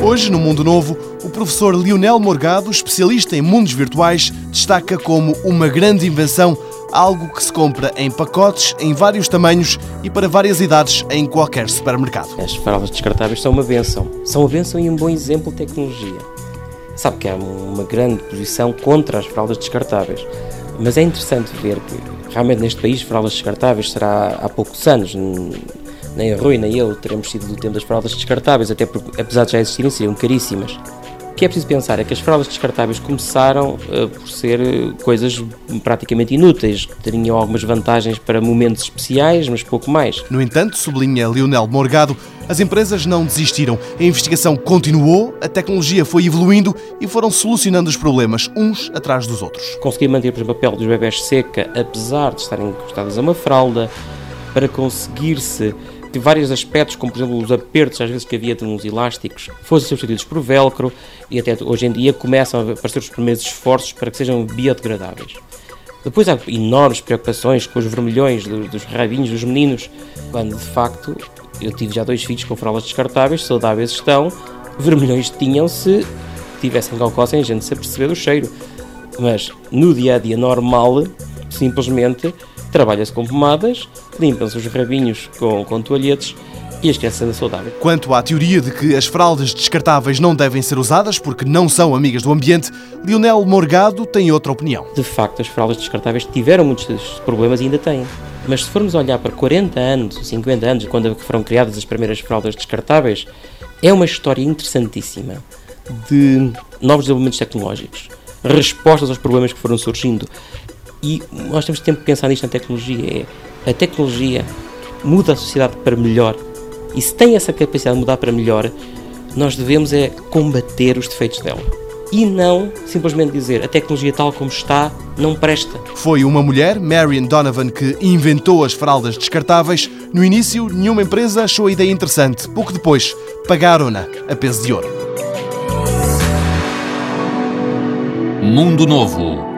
Hoje, no Mundo Novo, o professor Lionel Morgado, especialista em mundos virtuais, destaca como uma grande invenção algo que se compra em pacotes, em vários tamanhos e para várias idades em qualquer supermercado. As fraldas descartáveis são uma benção. São uma benção e um bom exemplo de tecnologia. Sabe que há uma grande posição contra as fraldas descartáveis, mas é interessante ver que realmente neste país fraldas descartáveis será há poucos anos. Nem a Rui nem eu teremos sido do tempo das fraldas descartáveis, até porque, apesar de já existirem, seriam caríssimas. O que é preciso pensar é que as fraldas descartáveis começaram uh, por ser eh, coisas praticamente inúteis, que teriam algumas vantagens para momentos especiais, mas pouco mais. No entanto, sublinha Lionel Morgado, as empresas não desistiram. A investigação continuou, a tecnologia foi evoluindo e foram solucionando os problemas uns atrás dos outros. Consegui manter, por exemplo, a pele dos bebés seca, apesar de estarem encostadas a uma fralda, para conseguir-se de vários aspectos, como por exemplo os apertos, às vezes que havia de uns elásticos, fossem substituídos por velcro e até hoje em dia começam a aparecer os primeiros esforços para que sejam biodegradáveis. Depois há enormes preocupações com os vermelhões dos, dos rabinhos dos meninos, quando de facto eu tive já dois filhos com fraldas descartáveis, saudáveis estão, vermelhões tinham se tivessem cocó sem gente se aperceber do cheiro. Mas no dia a dia normal, simplesmente trabalha-se com pomadas, limpam-se os rabinhos com, com toalhetes e as crianças andam saudáveis. Quanto à teoria de que as fraldas descartáveis não devem ser usadas porque não são amigas do ambiente, Lionel Morgado tem outra opinião. De facto, as fraldas descartáveis tiveram muitos problemas e ainda têm. Mas se formos olhar para 40 anos, 50 anos, quando foram criadas as primeiras fraldas descartáveis, é uma história interessantíssima de novos desenvolvimentos tecnológicos, respostas aos problemas que foram surgindo. E nós temos tempo de pensar nisto na tecnologia. É, a tecnologia muda a sociedade para melhor. E se tem essa capacidade de mudar para melhor, nós devemos é combater os defeitos dela. E não simplesmente dizer a tecnologia tal como está não presta. Foi uma mulher, Marion Donovan, que inventou as fraldas descartáveis. No início, nenhuma empresa achou a ideia interessante. Pouco depois, pagaram-na a peso de ouro. Mundo Novo